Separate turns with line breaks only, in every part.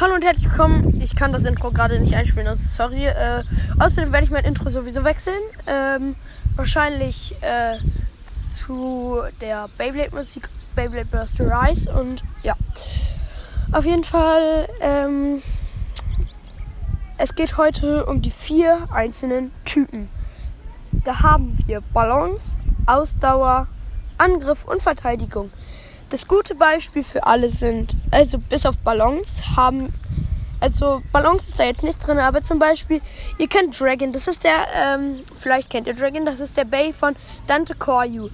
Hallo und herzlich willkommen. Ich kann das Intro gerade nicht einspielen, also sorry. Äh, außerdem werde ich mein Intro sowieso wechseln. Ähm, wahrscheinlich äh, zu der Beyblade-Musik, Beyblade Burst Rise und ja. Auf jeden Fall, ähm, es geht heute um die vier einzelnen Typen. Da haben wir Balance, Ausdauer, Angriff und Verteidigung. Das gute Beispiel für alle sind, also bis auf Ballons haben, also Ballons ist da jetzt nicht drin, aber zum Beispiel, ihr kennt Dragon, das ist der, ähm, vielleicht kennt ihr Dragon, das ist der Bay von Dante Koryu.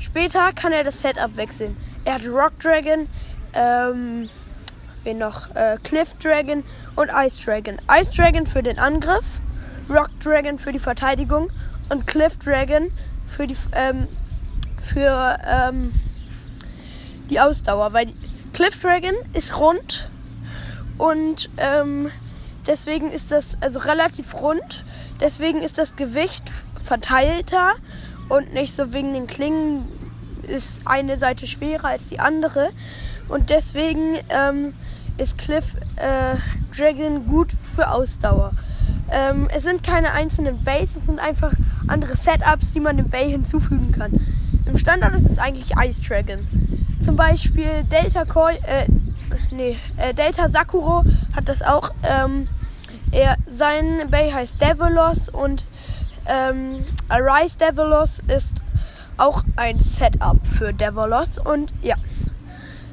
Später kann er das Setup wechseln. Er hat Rock Dragon, ähm, wen noch, äh, Cliff Dragon und Ice Dragon. Ice Dragon für den Angriff, Rock Dragon für die Verteidigung und Cliff Dragon für die, ähm, für, ähm, die Ausdauer, weil Cliff Dragon ist rund und ähm, deswegen ist das also relativ rund. Deswegen ist das Gewicht verteilter und nicht so wegen den Klingen ist eine Seite schwerer als die andere und deswegen ähm, ist Cliff äh, Dragon gut für Ausdauer. Ähm, es sind keine einzelnen Bays, es sind einfach andere Setups, die man dem Bay hinzufügen kann. Im Standard ist es eigentlich Ice Dragon. Zum Beispiel Delta Koi, äh, nee, äh, Delta Sakuro hat das auch. Ähm, er, sein Bay heißt Devilos und ähm, Arise Devilos ist auch ein Setup für Devilos und ja.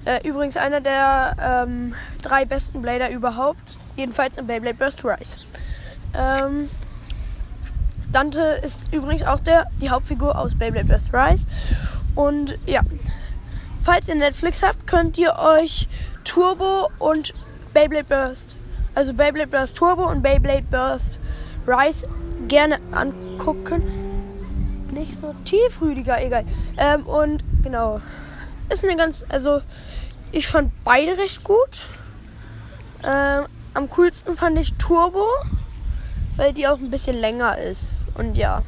Äh, übrigens einer der ähm, drei besten Blader überhaupt. Jedenfalls im Beyblade Burst Rise. Ähm, Dante ist übrigens auch der, die Hauptfigur aus Beyblade Burst Rise. Und ja, falls ihr Netflix habt, könnt ihr euch Turbo und Beyblade Burst, also Beyblade Burst Turbo und Beyblade Burst Rise gerne angucken. Nicht so tief, Rüdiger, egal. Ähm, und genau, ist eine ganz, also ich fand beide recht gut. Ähm, am coolsten fand ich Turbo, weil die auch ein bisschen länger ist. Und ja.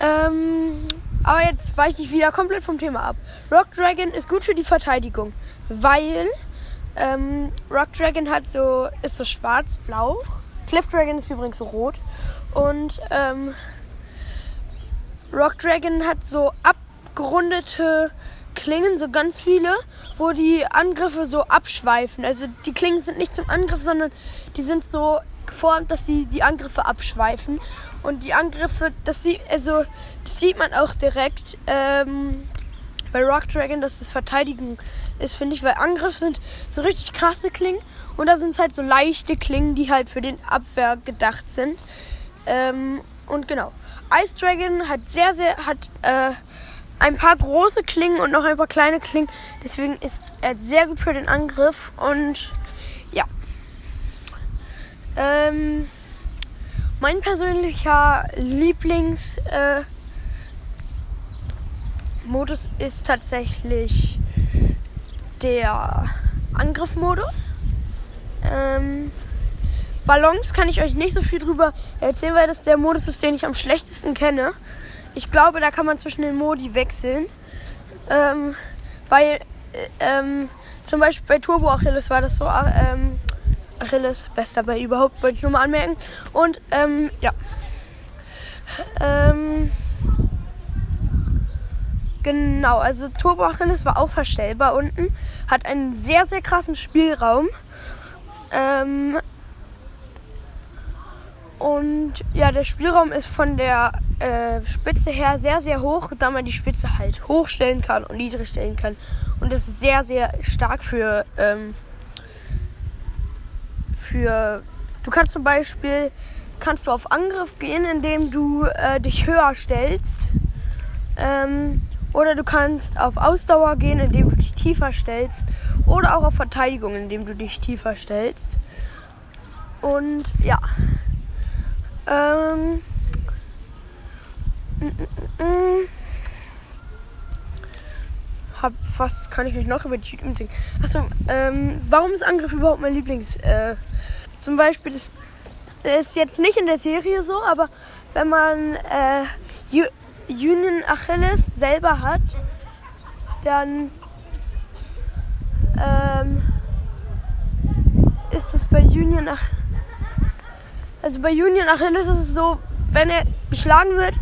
Ähm, aber jetzt weiche ich wieder komplett vom Thema ab. Rock Dragon ist gut für die Verteidigung, weil ähm, Rock Dragon hat so, ist so schwarz-blau. Cliff Dragon ist übrigens so rot. Und ähm, Rock Dragon hat so abgerundete Klingen, so ganz viele, wo die Angriffe so abschweifen. Also die Klingen sind nicht zum Angriff, sondern die sind so geformt, dass sie die Angriffe abschweifen. Und die Angriffe, das sieht, also, das sieht man auch direkt ähm, bei Rock Dragon, dass das Verteidigen ist, finde ich, weil Angriffe sind so richtig krasse Klingen und da sind es halt so leichte Klingen, die halt für den Abwehr gedacht sind. Ähm, und genau. Ice Dragon hat sehr, sehr, hat äh, ein paar große Klingen und noch ein paar kleine Klingen. Deswegen ist er sehr gut für den Angriff und ja. Ähm, mein persönlicher Lieblings äh, ist tatsächlich der Angriffmodus. Ähm, Ballons kann ich euch nicht so viel drüber erzählen, weil das der Modus ist, den ich am schlechtesten kenne. Ich glaube, da kann man zwischen den Modi wechseln. Ähm, weil äh, ähm, zum Beispiel bei Turbo Achilles war das so, ähm, Achilles, bester bei überhaupt, wollte ich nur mal anmerken. Und ähm, ja. Ähm, genau, also Turbo Achilles war auch verstellbar unten. Hat einen sehr, sehr krassen Spielraum. Ähm, und ja, der Spielraum ist von der äh, Spitze her sehr, sehr hoch, da man die Spitze halt hochstellen kann und niedrig stellen kann. Und das ist sehr, sehr stark für ähm, für. Du kannst zum Beispiel kannst du auf Angriff gehen, indem du äh, dich höher stellst. Ähm, oder du kannst auf Ausdauer gehen, indem du dich tiefer stellst. Oder auch auf Verteidigung, indem du dich tiefer stellst. Und ja. Ähm. Mm, mm, mm. Hab, was kann ich euch noch über die Typen singen? Achso, ähm, warum ist Angriff überhaupt mein Lieblings? Äh, zum Beispiel, das, das ist jetzt nicht in der Serie so, aber wenn man äh, Union Achilles selber hat, dann ähm, Union Ach also bei Union Achilles ist es so, wenn er geschlagen wird,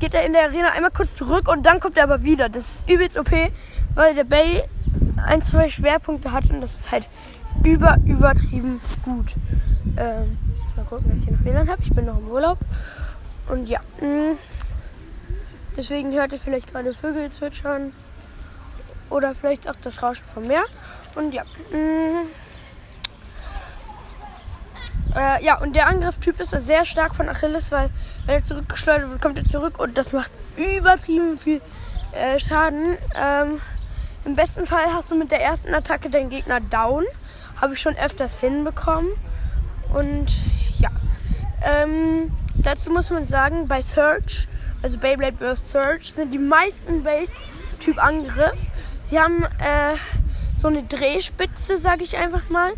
geht er in der Arena einmal kurz zurück und dann kommt er aber wieder. Das ist übelst OP, weil der Bay ein, zwei Schwerpunkte hat und das ist halt über, übertrieben gut. Ähm, mal gucken, dass ich hier noch WLAN habe. Ich bin noch im Urlaub. Und ja, mh, mm, deswegen hört ihr vielleicht gerade Vögel zwitschern oder vielleicht auch das Rauschen vom Meer. Und ja, mh, mm, äh, ja, und der Angriffstyp ist sehr stark von Achilles, weil wenn er zurückgeschleudert wird, kommt er zurück und das macht übertrieben viel äh, Schaden. Ähm, Im besten Fall hast du mit der ersten Attacke deinen Gegner down. Habe ich schon öfters hinbekommen. Und ja. Ähm, dazu muss man sagen, bei Search, also Beyblade Burst Search, sind die meisten Base-Typ Angriff. Sie haben äh, so eine Drehspitze, sage ich einfach mal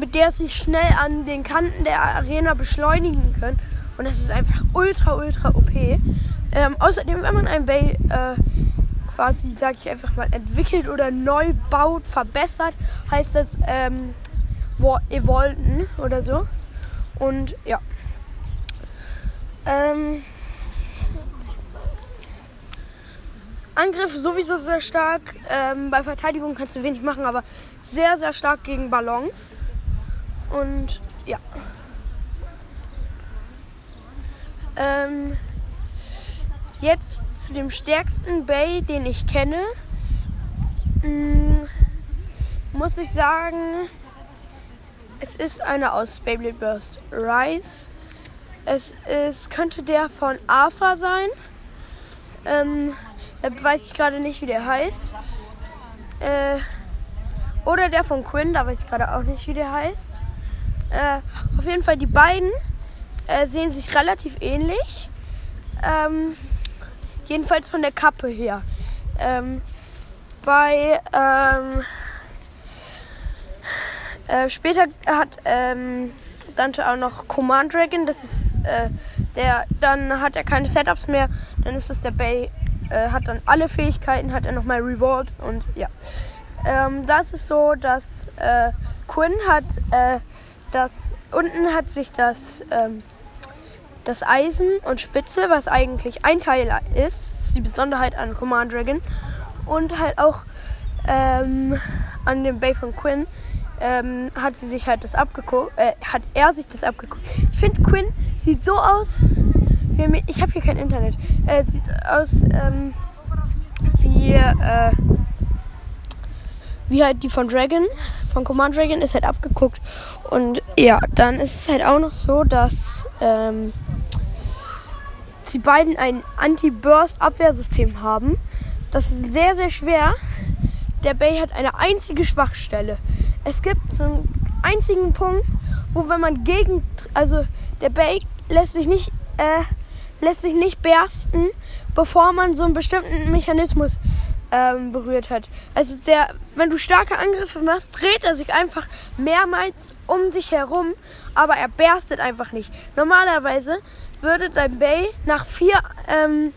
mit der sich schnell an den Kanten der Arena beschleunigen können. Und das ist einfach ultra, ultra OP. Ähm, außerdem, wenn man ein Bay äh, quasi, sag ich einfach mal, entwickelt oder neu baut, verbessert, heißt das ähm, Evolten oder so. Und ja. Ähm, Angriff sowieso sehr stark. Ähm, bei Verteidigung kannst du wenig machen, aber sehr, sehr stark gegen Ballons. Und ja. Ähm, jetzt zu dem stärksten Bay, den ich kenne. Mm, muss ich sagen, es ist einer aus Beyblade Burst Rise. Es ist, könnte der von Arthur sein. Ähm, da weiß ich gerade nicht, wie der heißt. Äh, oder der von Quinn, da weiß ich gerade auch nicht, wie der heißt. Äh, auf jeden Fall, die beiden äh, sehen sich relativ ähnlich. Ähm, jedenfalls von der Kappe her. Ähm, bei ähm, äh, später hat ähm, Dante auch noch Command Dragon. Das ist äh, der. Dann hat er keine Setups mehr. Dann ist es der Bay. Äh, hat dann alle Fähigkeiten. Hat er nochmal Revolt und ja. Ähm, das ist so, dass äh, Quinn hat das unten hat sich das, ähm, das Eisen und Spitze, was eigentlich ein Teil ist, ist die Besonderheit an Command Dragon und halt auch ähm, an dem Bay von Quinn ähm, hat sie sich halt das abgeguckt, äh, hat er sich das abgeguckt. Ich finde Quinn sieht so aus, wie, ich habe hier kein Internet, äh, sieht aus ähm, wie äh, wie halt die von Dragon, von Command Dragon, ist halt abgeguckt. Und ja, dann ist es halt auch noch so, dass ähm, sie beiden ein Anti-Burst-Abwehrsystem haben. Das ist sehr, sehr schwer. Der Bay hat eine einzige Schwachstelle. Es gibt so einen einzigen Punkt, wo wenn man gegen, also der Bay lässt sich nicht, äh, lässt sich nicht bersten, bevor man so einen bestimmten Mechanismus ähm, berührt hat. Also der, wenn du starke Angriffe machst, dreht er sich einfach mehrmals um sich herum, aber er berstet einfach nicht. Normalerweise würde dein Bay nach vier, ähm,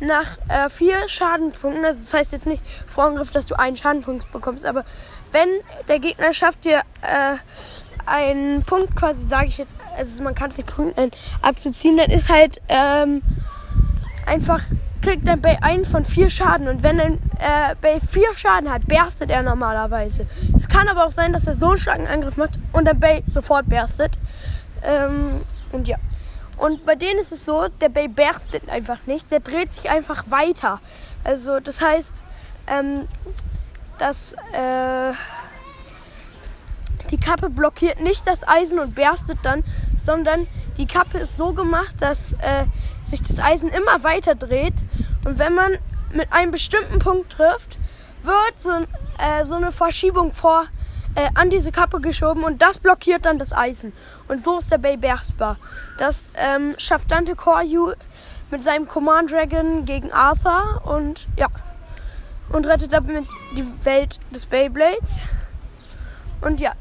nach äh, vier Schadenpunkten, also das heißt jetzt nicht vor Angriff, dass du einen Schadenpunkt bekommst, aber wenn der Gegner schafft dir äh, einen Punkt quasi, sage ich jetzt, also man kann es nicht Punkt nennen, abzuziehen, dann ist halt ähm, einfach kriegt dein Bay einen von vier Schaden. Und wenn ein äh, Bay vier Schaden hat, berstet er normalerweise. Es kann aber auch sein, dass er so einen starken Angriff macht und dein Bay sofort berstet. Ähm, und ja. Und bei denen ist es so, der Bay berstet einfach nicht. Der dreht sich einfach weiter. Also das heißt, ähm, dass äh, die Kappe blockiert nicht das Eisen und berstet dann, sondern die Kappe ist so gemacht, dass äh, sich das Eisen immer weiter dreht. Und wenn man mit einem bestimmten Punkt trifft, wird so, äh, so eine Verschiebung vor äh, an diese Kappe geschoben und das blockiert dann das Eisen. Und so ist der Bay berstbar. Das ähm, schafft Dante Koryu mit seinem Command Dragon gegen Arthur und ja. Und rettet damit die Welt des Beyblades. Und ja,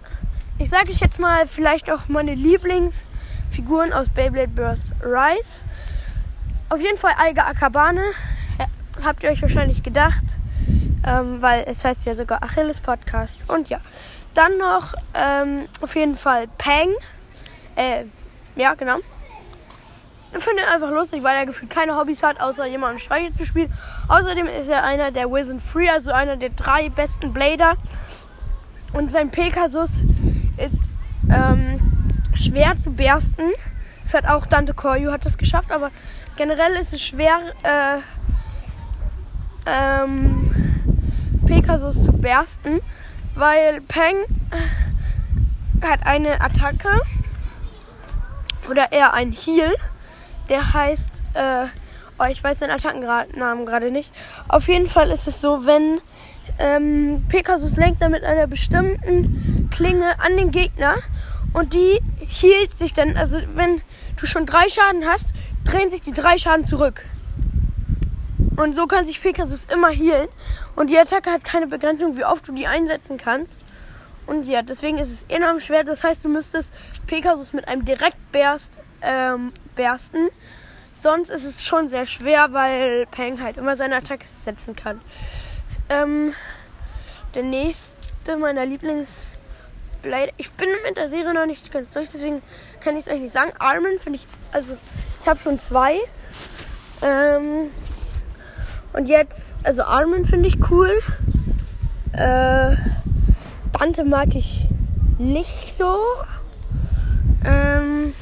ich sage euch jetzt mal vielleicht auch meine Lieblingsfiguren aus Beyblade Burst Rise. Auf jeden Fall Alga Akabane. Habt ihr euch wahrscheinlich gedacht. Ähm, weil es heißt ja sogar Achilles Podcast. Und ja. Dann noch ähm, auf jeden Fall Pang. Äh, ja, genau. Ich finde ihn einfach lustig, weil er gefühlt keine Hobbys hat, außer jemanden Streiche zu spielen. Außerdem ist er einer der Wizen Free, also einer der drei besten Blader. Und sein Pegasus ist ähm, schwer zu bersten. Das hat auch Dante Koryu hat das geschafft, aber generell ist es schwer, äh, ähm, Pegasus zu bersten, weil Peng hat eine Attacke oder eher ein Heal, der heißt, äh, oh, ich weiß den Attackennamen gerade nicht. Auf jeden Fall ist es so, wenn ähm, Pegasus lenkt dann mit einer bestimmten Klinge an den Gegner und die hielt sich dann, also wenn du schon drei Schaden hast, drehen sich die drei Schaden zurück. Und so kann sich Pegasus immer healen. Und die Attacke hat keine Begrenzung, wie oft du die einsetzen kannst. Und ja, deswegen ist es enorm schwer. Das heißt, du müsstest Pegasus mit einem Direktberst ähm, bersten. Sonst ist es schon sehr schwer, weil Peng halt immer seine Attacke setzen kann. Ähm, der nächste meiner Lieblings ich bin mit der Serie noch nicht ganz durch, deswegen kann ich es euch nicht sagen. Armin finde ich, also ich habe schon zwei. Ähm, und jetzt, also Armin finde ich cool. Äh, Dante mag ich nicht so. Ähm,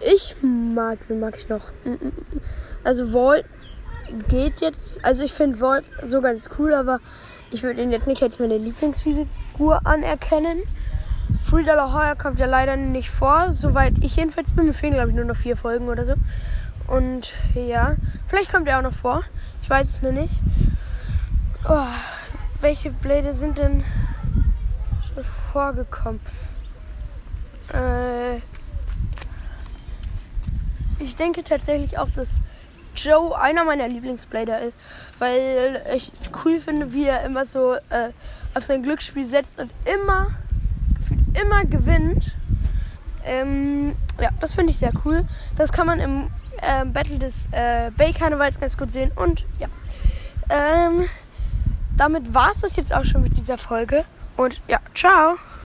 ich mag, wie mag ich noch? Also Volt geht jetzt, also ich finde Volt so ganz cool, aber ich würde ihn jetzt nicht als meine Lieblingsfigur anerkennen. Frida La Hoya kommt ja leider nicht vor, soweit ich jedenfalls bin. Mir fehlen, glaube ich, nur noch vier Folgen oder so. Und ja, vielleicht kommt er auch noch vor. Ich weiß es noch nicht. Oh, welche Bläde sind denn schon vorgekommen? Äh, ich denke tatsächlich auch, dass Joe einer meiner Lieblingsblader ist, weil ich es cool finde, wie er immer so äh, auf sein Glücksspiel setzt und immer immer gewinnt. Ähm, ja, das finde ich sehr cool. Das kann man im äh, Battle des äh, Bay Karnevals ganz gut sehen. Und ja, ähm, damit war es das jetzt auch schon mit dieser Folge. Und ja, ciao.